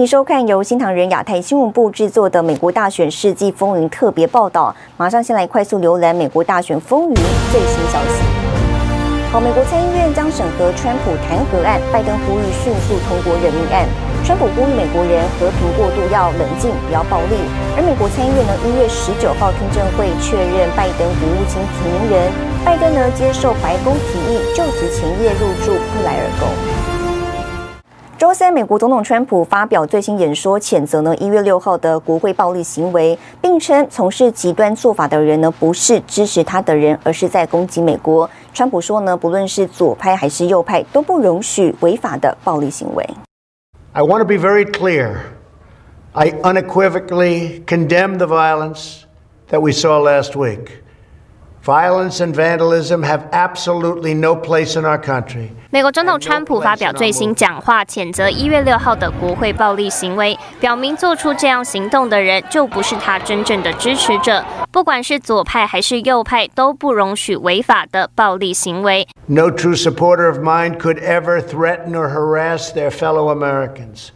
迎收看由新唐人亚太新闻部制作的《美国大选世纪风云》特别报道。马上先来快速浏览美国大选风云最新消息。好，美国参议院将审核川普弹劾案，拜登呼吁迅速通过任命案。川普呼吁美国人和平过渡，要冷静，不要暴力。而美国参议院呢，一月十九号听证会确认拜登国务卿提名人，拜登呢接受白宫提议，就职前夜入住布莱尔宫。周三，美国总统川普发表最新演说，谴责呢一月六号的国会暴力行为，并称从事极端做法的人呢不是支持他的人，而是在攻击美国。川普说呢，不论是左派还是右派，都不容许违法的暴力行为。I want to be very clear. I unequivocally condemn the violence that we saw last week. Violence and vandalism have absolutely no place in our country. 美国总统川普发表最新讲话，谴责一月六号的国会暴力行为，表明做出这样行动的人就不是他真正的支持者。不管是左派还是右派，都不容许违法的暴力行为。No true supporter of mine could ever threaten or harass their fellow Americans.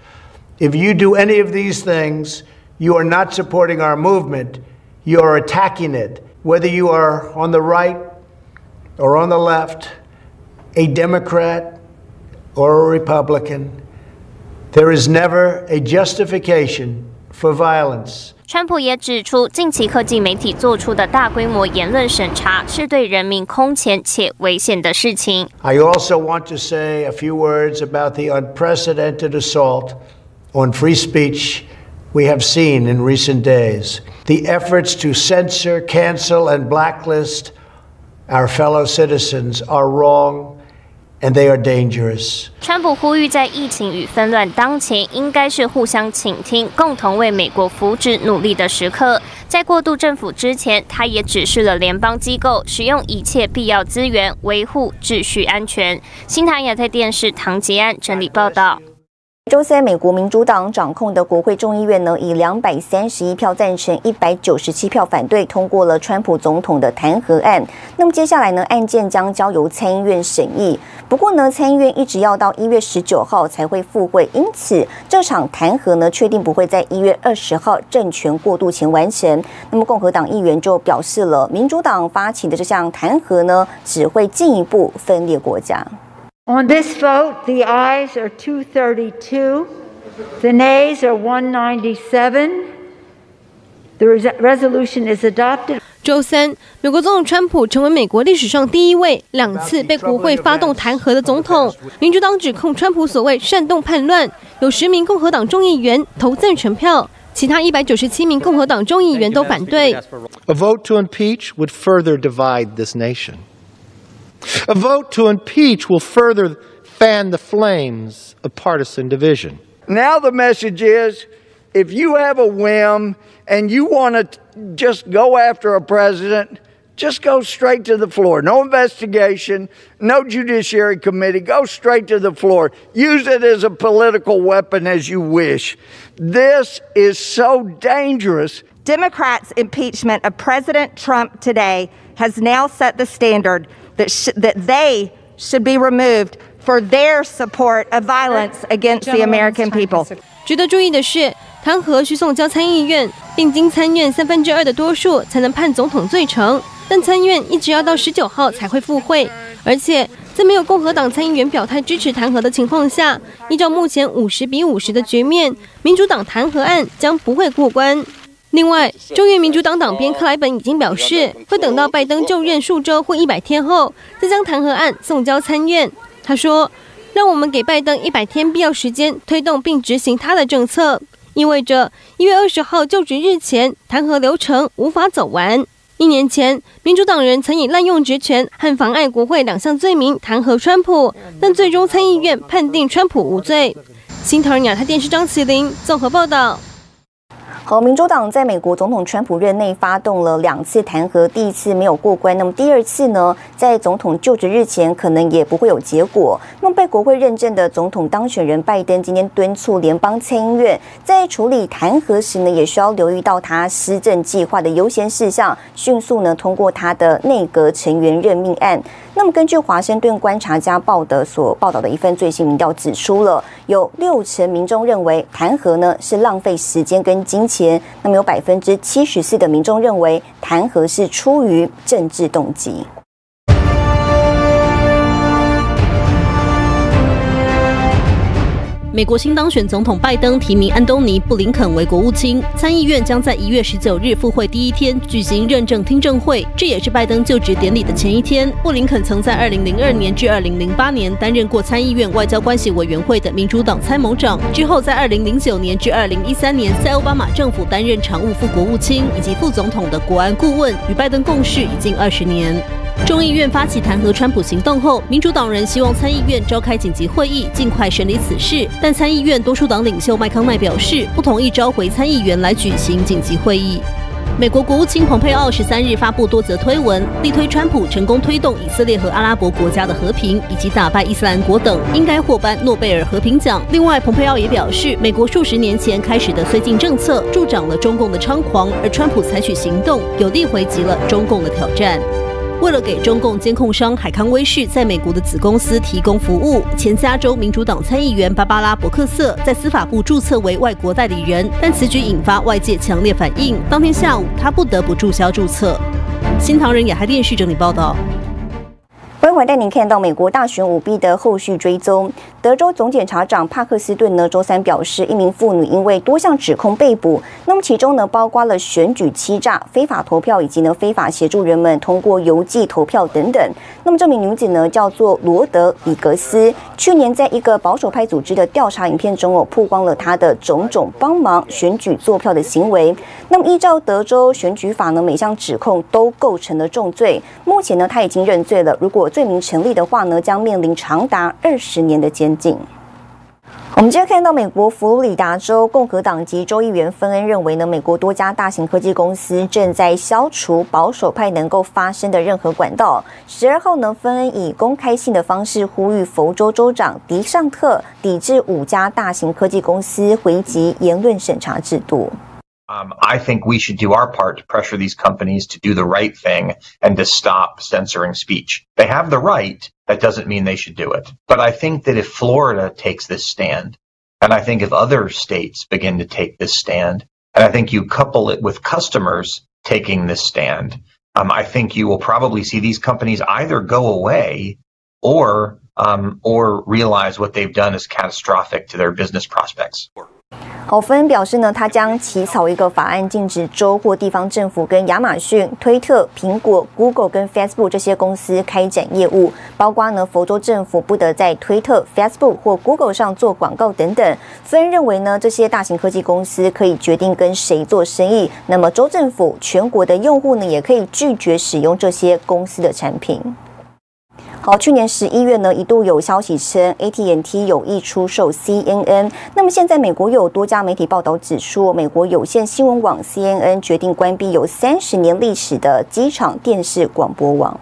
If you do any of these things, you are not supporting our movement. You are attacking it. Whether you are on the right or on the left, a Democrat or a Republican, there is never a justification for violence. 川普也指出，近期科技媒体做出的大规模言论审查是对人民空前且危险的事情。I also want to say a few words about the unprecedented assault on free speech we have seen in recent days. The efforts to censor, cancel, and blacklist our fellow citizens are wrong, and they are dangerous. 川普呼吁，在疫情与纷乱当前，应该是互相倾听，共同为美国福祉努力的时刻。在过渡政府之前，他也指示了联邦机构使用一切必要资源，维护秩序安全。新唐亚太电视唐杰安整理报道。周三，美国民主党掌控的国会众议院呢，以两百三十一票赞成、一百九十七票反对，通过了川普总统的弹劾案。那么接下来呢，案件将交由参议院审议。不过呢，参议院一直要到一月十九号才会复会，因此这场弹劾呢，确定不会在一月二十号政权过渡前完成。那么共和党议员就表示了，民主党发起的这项弹劾呢，只会进一步分裂国家。On this vote, the ayes are 232, the nays are 197. The resolution is adopted. 周三，美国总统川普成为美国历史上第一位两次被国会发动弹劾的总统。民主党指控川普所谓煽动叛乱，有十名共和党众议员投赞成票，其他一百九十七名共和党众议员都反对。A vote to impeach would further divide this nation. A vote to impeach will further fan the flames of partisan division. Now the message is if you have a whim and you want to just go after a president, just go straight to the floor. No investigation, no judiciary committee. Go straight to the floor. Use it as a political weapon as you wish. This is so dangerous. Democrats' impeachment of President Trump today has now set the standard that, sh- that they should be removed for their support of violence against the American people. 值得注意的是，弹劾需送交参议院，并经参院三分之二的多数才能判总统罪成。但参院一直要到十九号才会复会，而且在没有共和党参议员表态支持弹劾的情况下，依照目前五十比五十的局面，民主党弹劾案将不会过关。另外，众议民主党党编克莱本已经表示，会等到拜登就任数周或一百天后，再将弹劾案送交参院。他说：“让我们给拜登一百天必要时间推动并执行他的政策，意味着一月二十号就职日前，弹劾流程无法走完。”一年前，民主党人曾以滥用职权和妨碍国会两项罪名弹劾川普，但最终参议院判定川普无罪。新唐人亚太电视张麒麟综合报道。好，民主党在美国总统川普任内发动了两次弹劾，第一次没有过关，那么第二次呢，在总统就职日前可能也不会有结果。那么被国会认证的总统当选人拜登今天敦促联邦参议院在处理弹劾时呢，也需要留意到他施政计划的优先事项，迅速呢通过他的内阁成员任命案。那么根据华盛顿观察家报的所报道的一份最新民调指出了，有六成民众认为弹劾呢是浪费时间跟金钱。那么有百分之七十四的民众认为弹劾是出于政治动机。美国新当选总统拜登提名安东尼·布林肯为国务卿，参议院将在一月十九日复会第一天举行认证听证会，这也是拜登就职典礼的前一天。布林肯曾在二零零二年至二零零八年担任过参议院外交关系委员会的民主党参谋长，之后在二零零九年至二零一三年在奥巴马政府担任常务副国务卿以及副总统的国安顾问，与拜登共事已近二十年。众议院发起弹劾川普行动后，民主党人希望参议院召开紧急会议，尽快审理此事。但参议院多数党领袖麦康奈表示，不同意召回参议员来举行紧急会议。美国国务卿蓬佩奥十三日发布多则推文，力推川普成功推动以色列和阿拉伯国家的和平，以及打败伊斯兰国等，应该获颁诺贝尔和平奖。另外，蓬佩奥也表示，美国数十年前开始的绥靖政策助长了中共的猖狂，而川普采取行动，有力回击了中共的挑战。为了给中共监控商海康威视在美国的子公司提供服务，前加州民主党参议员芭芭拉·伯克瑟在司法部注册为外国代理人，但此举引发外界强烈反应。当天下午，他不得不注销注册。新唐人亚太电视整理报道。欢迎带您看到美国大选舞弊的后续追踪。德州总检察长帕克斯顿呢，周三表示，一名妇女因为多项指控被捕，那么其中呢，包括了选举欺诈、非法投票以及呢非法协助人们通过邮寄投票等等。那么这名女子呢，叫做罗德里格斯，去年在一个保守派组织的调查影片中哦，曝光了她的种种帮忙选举作票的行为。那么依照德州选举法呢，每项指控都构成了重罪。目前呢，她已经认罪了。如果罪名成立的话呢，将面临长达二十年的监。我们今天看到，美国佛罗里达州共和党籍州议员芬恩认为呢，美国多家大型科技公司正在消除保守派能够发声的任何管道。十二号呢，芬恩以公开信的方式呼吁佛州州长迪尚特抵制五家大型科技公司回击言论审查制度。Um, I think we should do our part to pressure these companies to do the right thing and to stop censoring speech. They have the right. That doesn't mean they should do it. But I think that if Florida takes this stand, and I think if other states begin to take this stand, and I think you couple it with customers taking this stand, um, I think you will probably see these companies either go away or um, or realize what they've done is catastrophic to their business prospects. 好，芬恩表示呢，他将起草一个法案，禁止州或地方政府跟亚马逊、推特、苹果、Google 跟 Facebook 这些公司开展业务，包括呢，佛州政府不得在推特、Facebook 或 Google 上做广告等等。芬恩认为呢，这些大型科技公司可以决定跟谁做生意，那么州政府、全国的用户呢，也可以拒绝使用这些公司的产品。好，去年十一月呢，一度有消息称 AT&T 有意出售 CNN。那么现在美国又有多家媒体报道指出，美国有线新闻网 CNN 决定关闭有三十年历史的机场电视广播网。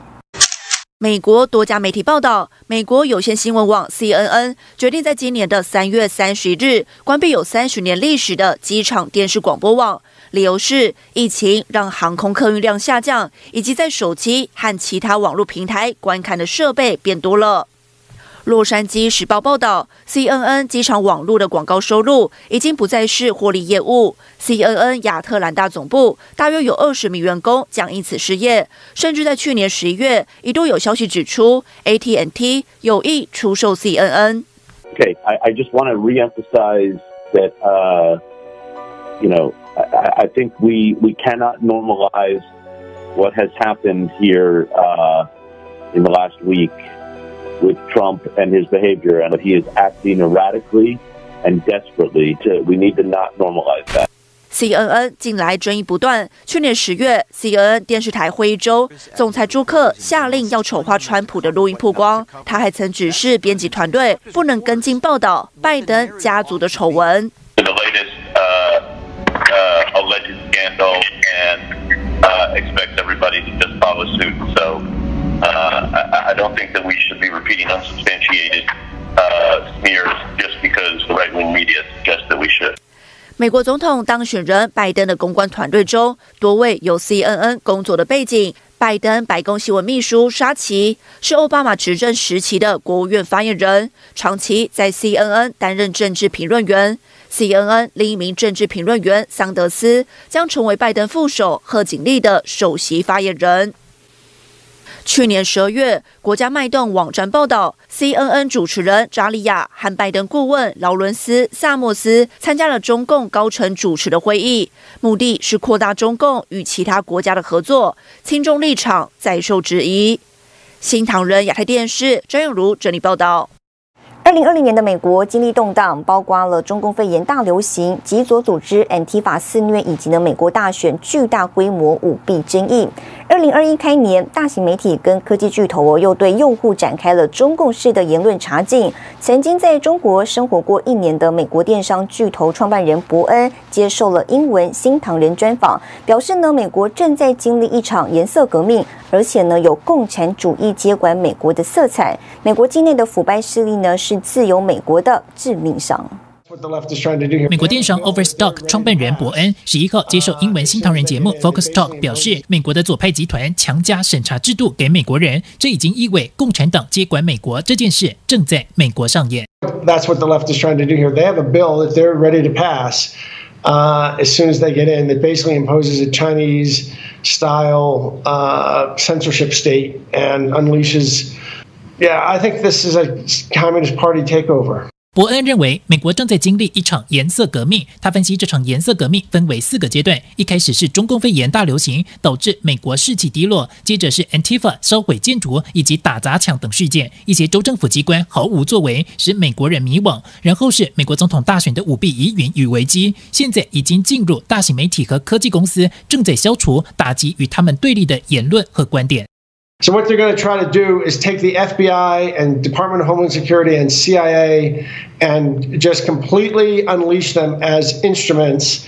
美国多家媒体报道，美国有线新闻网 CNN 决定在今年的三月三十日关闭有三十年历史的机场电视广播网。理由是疫情让航空客运量下降，以及在手机和其他网络平台观看的设备变多了。洛杉矶时报报道，CNN 机场网络的广告收入已经不再是获利业务。CNN 亚特兰大总部大约有二十名员工将因此失业，甚至在去年十一月一度有消息指出，AT&T 有意出售 CNN。Okay, I, I just want to reemphasize that, uh, you know. I, I think we we cannot normalize what has happened here uh, in the last week with Trump and his behavior, and he is acting erratically and desperately. To we need to not normalize that. CNN 近来争议不断。去年十月，CNN 电视台会议中，总裁朱克下令要丑化川普的录音曝光。他还曾指示编辑团队不能跟进报道拜登家族的丑闻。The latest, uh, uh go and uh, expect everybody to just follow suit. So uh, I, I don't think that we should be repeating unsubstantiated uh, smears just because the right-wing media suggests that we should. 美国总统当选人拜登的公关团队中，多位有 CNN 工作的背景。拜登白宫新闻秘书沙奇是奥巴马执政时期的国务院发言人，长期在 CNN 担任政治评论员。CNN 另一名政治评论员桑德斯将成为拜登副手贺锦丽的首席发言人。去年十二月，国家脉动网站报道，CNN 主持人扎里亚和拜登顾问劳伦斯·萨默斯参加了中共高层主持的会议，目的是扩大中共与其他国家的合作。轻重立场再受质疑。新唐人亚太电视张永如整理报道。二零二零年的美国经历动荡，包括了中共肺炎大流行、极左组织 Antifa 肆虐，以及呢美国大选巨大规模舞弊争议。二零二一开年，大型媒体跟科技巨头哦，又对用户展开了中共式的言论查禁。曾经在中国生活过一年的美国电商巨头创办人伯恩接受了英文新唐人专访，表示呢，美国正在经历一场颜色革命，而且呢有共产主义接管美国的色彩。美国境内的腐败势力呢是。自由美国的致命伤。美国电商 Overstock 创办人伯恩十一号接受英文新唐人节目 Focus Talk 表示，美国的左派集团强加审查制度给美国人，这已经意味共产党接管美国这件事正在美国上演。That's what the left is trying to do here. They have a bill that they're ready to pass. Uh, as soon as they get in, it basically imposes a Chinese-style uh, censorship state and unleashes. Yeah, I think this is a Communist Party takeover. 伯恩认为，美国正在经历一场颜色革命。他分析，这场颜色革命分为四个阶段：一开始是中共肺炎大流行，导致美国士气低落；接着是 Antifa 烧毁建筑以及打砸抢等事件，一些州政府机关毫无作为，使美国人迷惘；然后是美国总统大选的舞弊疑云与危机；现在已经进入大型媒体和科技公司正在消除、打击与他们对立的言论和观点。So what they're going to try to do is take the FBI and Department of Homeland Security and CIA and just completely unleash them as instruments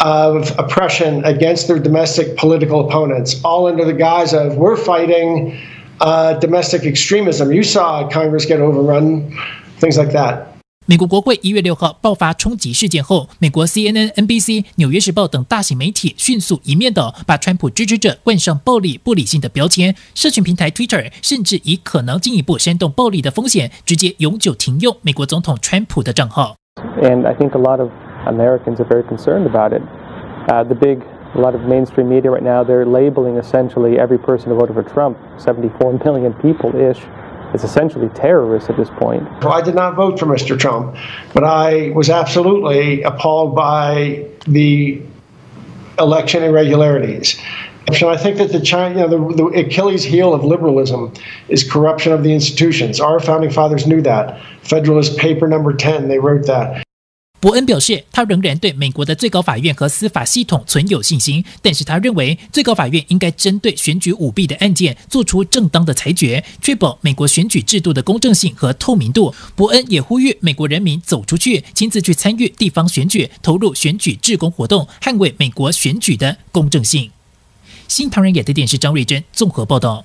of oppression against their domestic political opponents, all under the guise of we're fighting uh, domestic extremism. You saw Congress get overrun, things like that. 美国国会一月六号爆发冲击事件后，美国 CNN、NBC、纽约时报等大型媒体迅速一面倒把川普支持者冠上暴力、不理性的标签。社群平台 Twitter 甚至以可能进一步煽动暴力的风险，直接永久停用美国总统川普的账号。And I think a lot of Americans are very concerned about it. Uh, the big, a lot of mainstream media right now, they're labeling essentially every person who voted for Trump, 74 million people-ish. It's essentially terrorists at this point. I did not vote for Mr. Trump, but I was absolutely appalled by the election irregularities. And I think that the China, you know, the, the Achilles heel of liberalism is corruption of the institutions. Our founding fathers knew that. Federalist Paper Number 10, they wrote that. 伯恩表示，他仍然对美国的最高法院和司法系统存有信心，但是他认为最高法院应该针对选举舞弊的案件做出正当的裁决，确保美国选举制度的公正性和透明度。伯恩也呼吁美国人民走出去，亲自去参与地方选举，投入选举志工活动，捍卫美国选举的公正性。新唐人亚太电视张瑞珍综合报道。